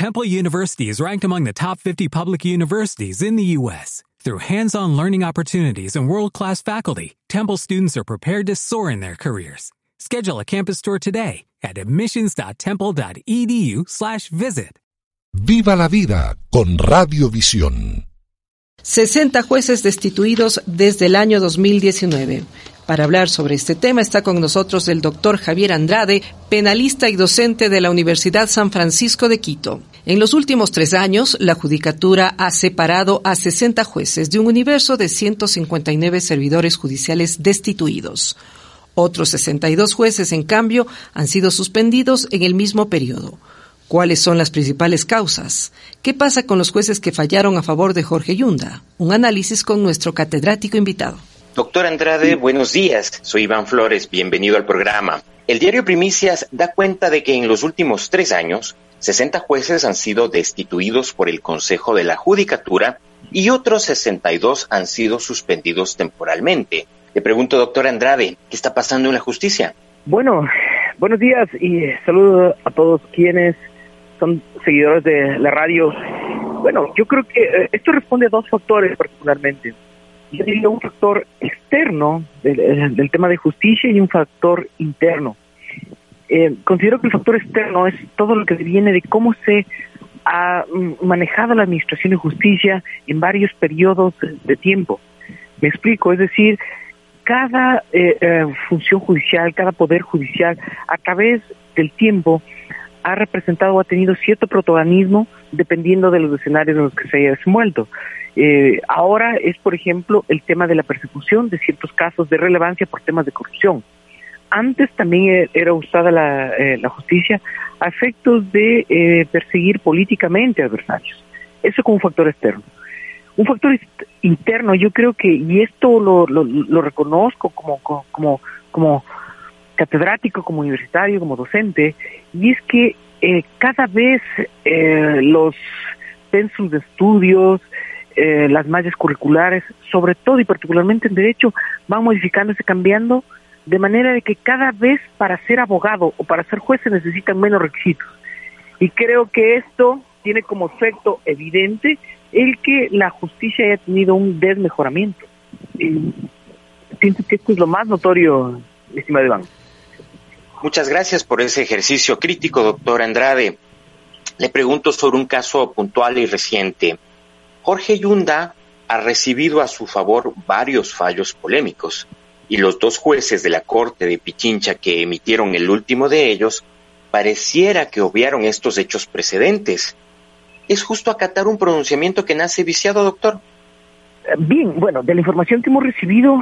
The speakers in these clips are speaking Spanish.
Temple University is ranked among the top 50 public universities in the U.S. Through hands-on learning opportunities and world-class faculty, Temple students are prepared to soar in their careers. Schedule a campus tour today at admissions.temple.edu/visit. Viva la vida con Radiovisión. 60 jueces destituidos desde el año 2019. Para hablar sobre este tema está con nosotros el doctor Javier Andrade, penalista y docente de la Universidad San Francisco de Quito. En los últimos tres años, la Judicatura ha separado a 60 jueces de un universo de 159 servidores judiciales destituidos. Otros 62 jueces, en cambio, han sido suspendidos en el mismo periodo. ¿Cuáles son las principales causas? ¿Qué pasa con los jueces que fallaron a favor de Jorge Yunda? Un análisis con nuestro catedrático invitado. Doctor Andrade, buenos días. Soy Iván Flores, bienvenido al programa. El diario Primicias da cuenta de que en los últimos tres años, 60 jueces han sido destituidos por el Consejo de la Judicatura y otros 62 han sido suspendidos temporalmente. Le pregunto, doctor Andrade, ¿qué está pasando en la justicia? Bueno, buenos días y saludo a todos quienes son seguidores de la radio. Bueno, yo creo que eh, esto responde a dos factores particularmente. Yo diría un factor externo del, eh, tema de justicia y un factor interno. Eh, considero que el factor externo es todo lo que viene de cómo se ha manejado la administración de justicia en varios periodos de tiempo. Me explico, es decir, cada función judicial, cada poder judicial, a través del tiempo, ha representado o ha tenido cierto protagonismo dependiendo de los escenarios en los que se haya desenvuelto. Eh, ahora es, por ejemplo, el tema de la persecución de ciertos casos de relevancia por temas de corrupción. Antes también e, era usada la, eh, justicia a efectos de eh, perseguir políticamente adversarios. Eso como un factor externo. Un factor interno, yo creo que, y esto lo, lo, reconozco como, como, como catedrático, como universitario, como docente, y es que eh, cada vez eh, los pensums de estudios, eh, las mallas curriculares, sobre todo y particularmente en derecho, van modificándose, cambiando, de manera de que cada vez para ser abogado o para ser juez se necesitan menos requisitos. Y creo que esto tiene como efecto evidente el que la justicia haya tenido un desmejoramiento. Y siento que esto es lo más notorio, estimado Iván. Muchas gracias por ese ejercicio crítico, doctor Andrade. Le pregunto sobre un caso puntual y reciente. Jorge Yunda ha recibido a su favor varios fallos polémicos y los dos jueces de la Corte de Pichincha que emitieron el último de ellos pareciera que obviaron estos hechos precedentes. ¿Es justo acatar un pronunciamiento que nace viciado, doctor? Bien, bueno, de la información que hemos recibido,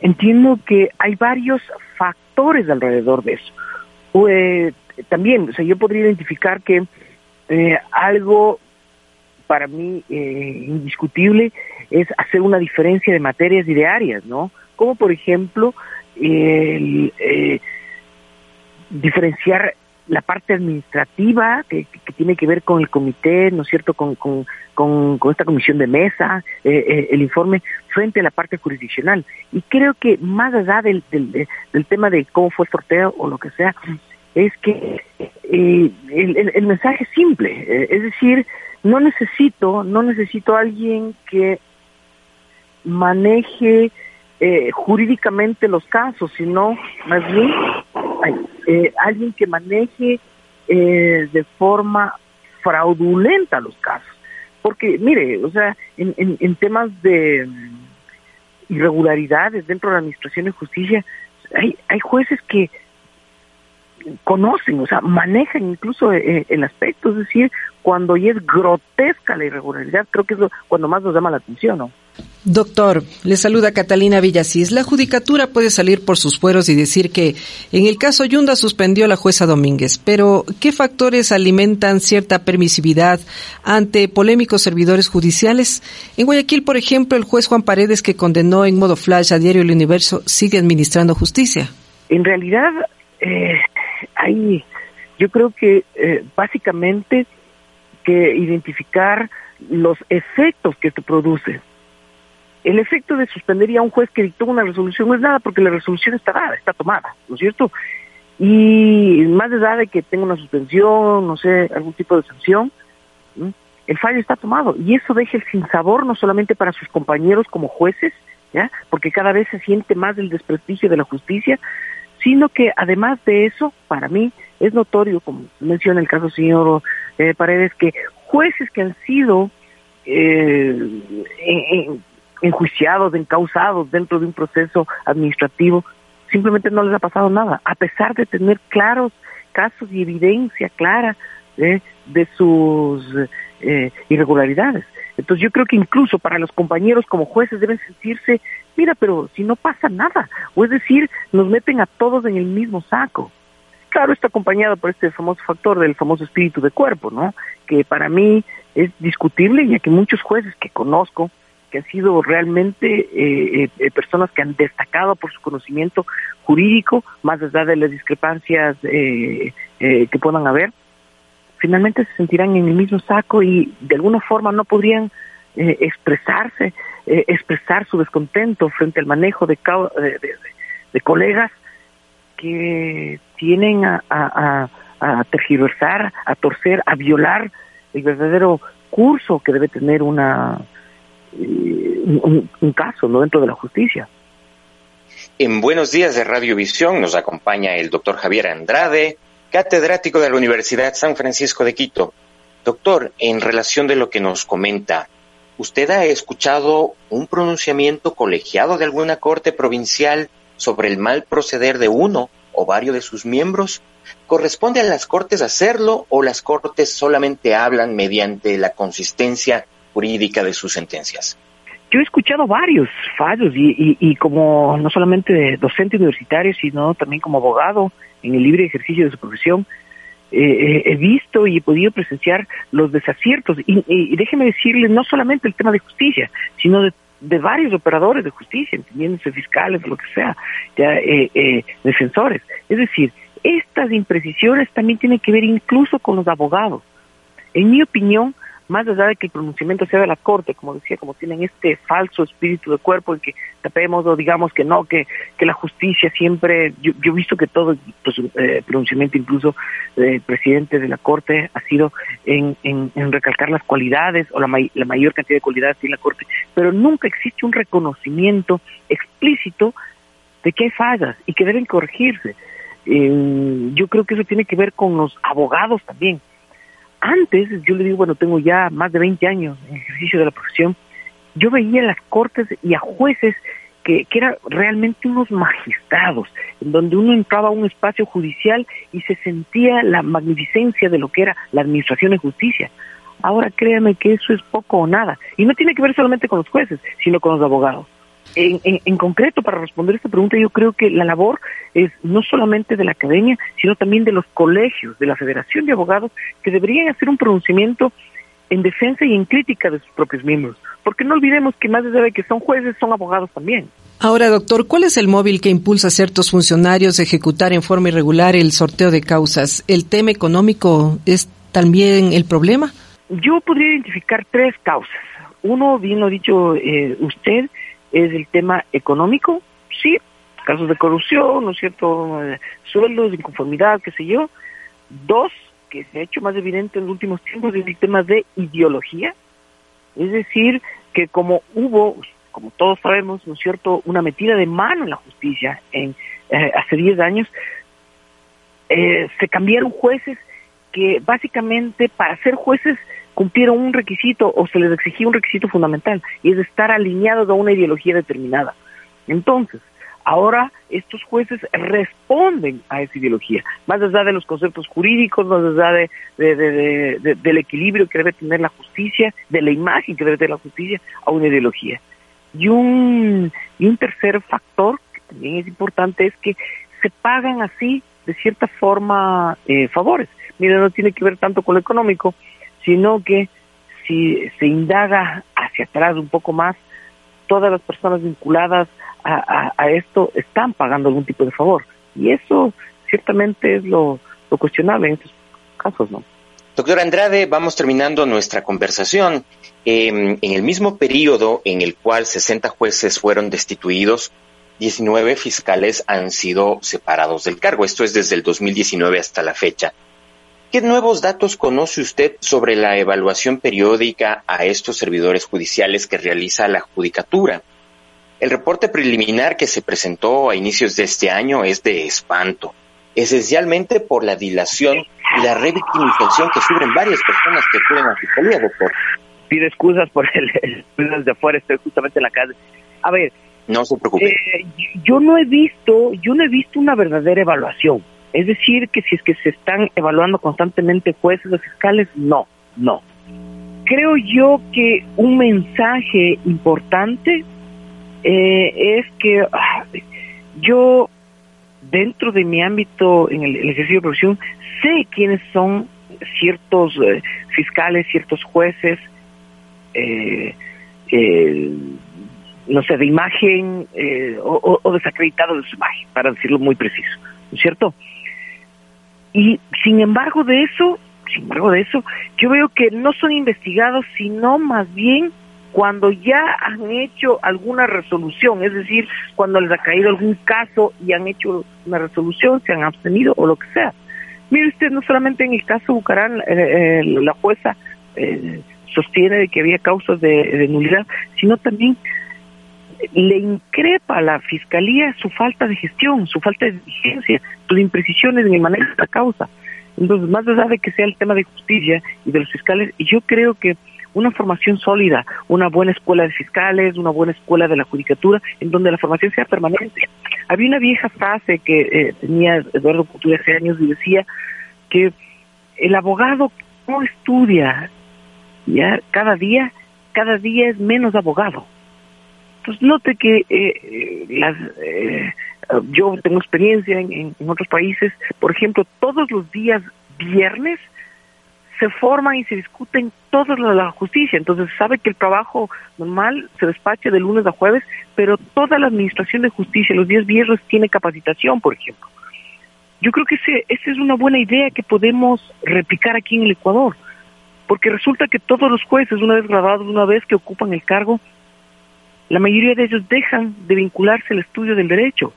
entiendo que hay varios factores alrededor de eso. Pues también, o sea, yo podría identificar que eh, algo para mí eh, indiscutible es hacer una diferencia de materias y de áreas, ¿no? Como por ejemplo, el, eh, diferenciar la parte administrativa que, tiene que ver con el comité, ¿no es cierto?, con, con, con, esta comisión de mesa, eh, eh, el informe, frente a la parte jurisdiccional. Y creo que más allá del, del, tema de cómo fue el sorteo o lo que sea, es que el, el, mensaje es simple, es decir, no necesito, no necesito a alguien que maneje jurídicamente los casos, sino más bien eh, alguien que maneje eh, de forma fraudulenta los casos. Porque, mire, o sea, en, en, temas de mm, irregularidades dentro de la Administración de Justicia, hay, hay jueces que conocen, o sea, manejan incluso eh, el aspecto, es decir, cuando ya es grotesca la irregularidad, creo que es cuando más nos llama la atención, ¿no? Doctor, le saluda Catalina Villasís. La judicatura puede salir por sus fueros y decir que en el caso Yunda suspendió a la jueza Domínguez, pero ¿qué factores alimentan cierta permisividad ante polémicos servidores judiciales? En Guayaquil, por ejemplo, el juez Juan Paredes, que condenó en modo flash a Diario El Universo, sigue administrando justicia. En realidad, eh, hay, yo creo que eh, básicamente que identificar los efectos que esto produce el efecto de suspender a un juez que dictó una resolución no es nada porque la resolución está dada, está tomada, ¿no es cierto? Y más allá de que tenga una suspensión, no sé, algún tipo de sanción, el fallo está tomado y eso deja el sinsabor no solamente para sus compañeros como jueces, ¿ya? porque cada vez se siente más el desprestigio de la justicia, sino que además de eso, para mí es notorio, como menciona el caso señor eh, Paredes, que jueces que han sido eh, enjuiciados, encausados dentro de un proceso administrativo, simplemente no les ha pasado nada, a pesar de tener claros casos y evidencia clara de sus eh, irregularidades. Entonces yo creo que incluso para los compañeros como jueces deben sentirse, mira, pero si no pasa nada, o es decir, nos meten a todos en el mismo saco. Claro, está acompañado por este famoso factor del famoso espíritu de cuerpo, ¿no? Que para mí es discutible, ya que muchos jueces que conozco, que han sido realmente eh, eh, personas que han destacado por su conocimiento jurídico, más allá de las discrepancias que puedan haber, finalmente se sentirán en el mismo saco y de alguna forma no podrían eh, expresarse, eh, expresar su descontento frente al manejo de, de, colegas que tienen a, a, tergiversar, a torcer, a violar el verdadero curso que debe tener una eh, un, caso no dentro de la justicia. En Buenos Días de Radiovisión nos acompaña el doctor Javier Andrade, catedrático de la Universidad San Francisco de Quito. Doctor, en relación de lo que nos comenta, ¿usted ha escuchado un pronunciamiento colegiado de alguna corte provincial sobre el mal proceder de uno o varios de sus miembros? ¿Corresponde a las cortes hacerlo o las cortes solamente hablan mediante la consistencia jurídica de sus sentencias? Yo he escuchado varios fallos y, y como no solamente docente universitario, sino también como abogado en el libre ejercicio de su profesión, eh, eh, he visto y he podido presenciar los desaciertos. Y, déjeme decirle, no solamente el tema de justicia, sino de, varios operadores de justicia, entendiéndose fiscales, lo que sea, ya, eh, defensores. Es decir, estas imprecisiones también tienen que ver incluso con los abogados. En mi opinión, más allá de que el pronunciamiento sea de la Corte, como decía, como tienen este falso espíritu de cuerpo en que tapemos o digamos que no, que, que la justicia siempre, yo, he visto que todo pues, eh, pronunciamiento incluso del presidente de la Corte ha sido en, en, recalcar las cualidades o la, la mayor cantidad de cualidades en la Corte, pero nunca existe un reconocimiento explícito de que hay fallas y que deben corregirse. Eh, yo creo que eso tiene que ver con los abogados también antes, yo le digo, bueno, tengo ya más de 20 años en ejercicio de la profesión, yo veía las cortes y a jueces que, que eran realmente unos magistrados, en donde uno entraba a un espacio judicial y se sentía la magnificencia de lo que era la administración de justicia. Ahora créanme que eso es poco o nada. Y no tiene que ver solamente con los jueces, sino con los abogados. En, en, concreto, para responder esta pregunta, yo creo que la labor es no solamente de la academia, sino también de los colegios, de la Federación de Abogados, que deberían hacer un pronunciamiento en defensa y en crítica de sus propios miembros. Porque no olvidemos que más de que son jueces, son abogados también. Ahora, doctor, ¿cuál es el móvil que impulsa a ciertos funcionarios a ejecutar en forma irregular el sorteo de causas? ¿El tema económico es también el problema? Yo podría identificar tres causas. Uno, bien lo ha dicho eh, usted, es el tema económico, sí, casos de corrupción, ¿no es cierto?, eh, sueldos, inconformidad, qué sé yo. Dos, que se ha hecho más evidente en los últimos tiempos, es el tema de ideología, es decir, que como hubo, como todos sabemos, ¿no es cierto?, una metida de mano en la justicia en, eh, hace 10 años, eh, se cambiaron jueces que básicamente para ser jueces cumplieron un requisito o se les exigía un requisito fundamental y es estar alineados a una ideología determinada. Entonces, ahora estos jueces responden a esa ideología, más allá de los conceptos jurídicos, más allá de, del equilibrio que debe tener la justicia, de la imagen que debe tener la justicia, a una ideología. Y un, y un tercer factor que también es importante es que se pagan así, de cierta forma, eh, favores. Mira, no tiene que ver tanto con lo económico, sino que si se indaga hacia atrás un poco más, todas las personas vinculadas a, esto están pagando algún tipo de favor. Y eso ciertamente es lo, cuestionable en estos casos, ¿no? Doctor Andrade, vamos terminando nuestra conversación. Em, en el mismo periodo en el cual 60 jueces fueron destituidos, 19 fiscales han sido separados del cargo. Esto es desde el 2019 hasta la fecha. ¿Qué nuevos datos conoce usted sobre la evaluación periódica a estos servidores judiciales que realiza la Judicatura? El reporte preliminar que se presentó a inicios de este año es de espanto, esencialmente por la dilación y la revictimización que sufren varias personas que acuden a la fiscalía, doctor. Pido excusas por el, el, de afuera, estoy justamente en la calle. A ver, no se preocupe. Eh, yo no he visto, yo no he visto una verdadera evaluación. Es decir, que si es que se están evaluando constantemente jueces o fiscales, no, no. Creo yo que un mensaje importante eh, es que ah, yo, dentro de mi ámbito en el, ejercicio de profesión, sé quiénes son ciertos eh, fiscales, ciertos jueces, eh, no sé, de imagen o, o desacreditados de su imagen, para decirlo muy preciso, ¿no es cierto? Y sin embargo de eso, sin embargo de eso, yo veo que no son investigados, sino más bien cuando ya han hecho alguna resolución, es decir, cuando les ha caído algún caso y han hecho una resolución, se han abstenido o lo que sea. Mire usted, no solamente en el caso Bucarán, eh, eh, la jueza eh, sostiene que había causas de, nulidad, sino también le increpa a la fiscalía su falta de gestión, su falta de diligencia, sus imprecisiones en el manejo de la causa. Entonces, más allá de que sea el tema de justicia y de los fiscales, yo creo que una formación sólida, una buena escuela de fiscales, una buena escuela de la judicatura, en donde la formación sea permanente. Había una vieja frase que eh, tenía Eduardo Couture hace años y decía que el abogado no estudia ya cada día, cada día es menos abogado. Entonces note que eh, eh, las, yo tengo experiencia en otros países, por ejemplo, todos los días viernes se forman y se discuten de la justicia. Entonces sabe que el trabajo normal se despacha de lunes a jueves, pero toda la administración de justicia los días viernes tiene capacitación, por ejemplo. Yo creo que ese, esa es una buena idea que podemos replicar aquí en el Ecuador, porque resulta que todos los jueces, una vez graduados, una vez que ocupan el cargo, la mayoría de ellos dejan de vincularse al estudio del derecho.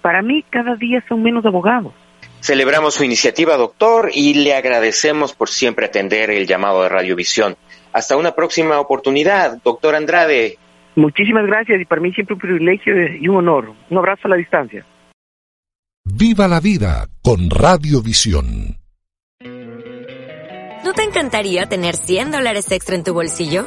Para mí, cada día son menos abogados. Celebramos su iniciativa, doctor, y le agradecemos por siempre atender el llamado de Radiovisión. Hasta una próxima oportunidad, doctor Andrade. Muchísimas gracias y para mí siempre un privilegio y un honor. Un abrazo a la distancia. Viva la vida con Radiovisión. ¿No te encantaría tener 100 dólares extra en tu bolsillo?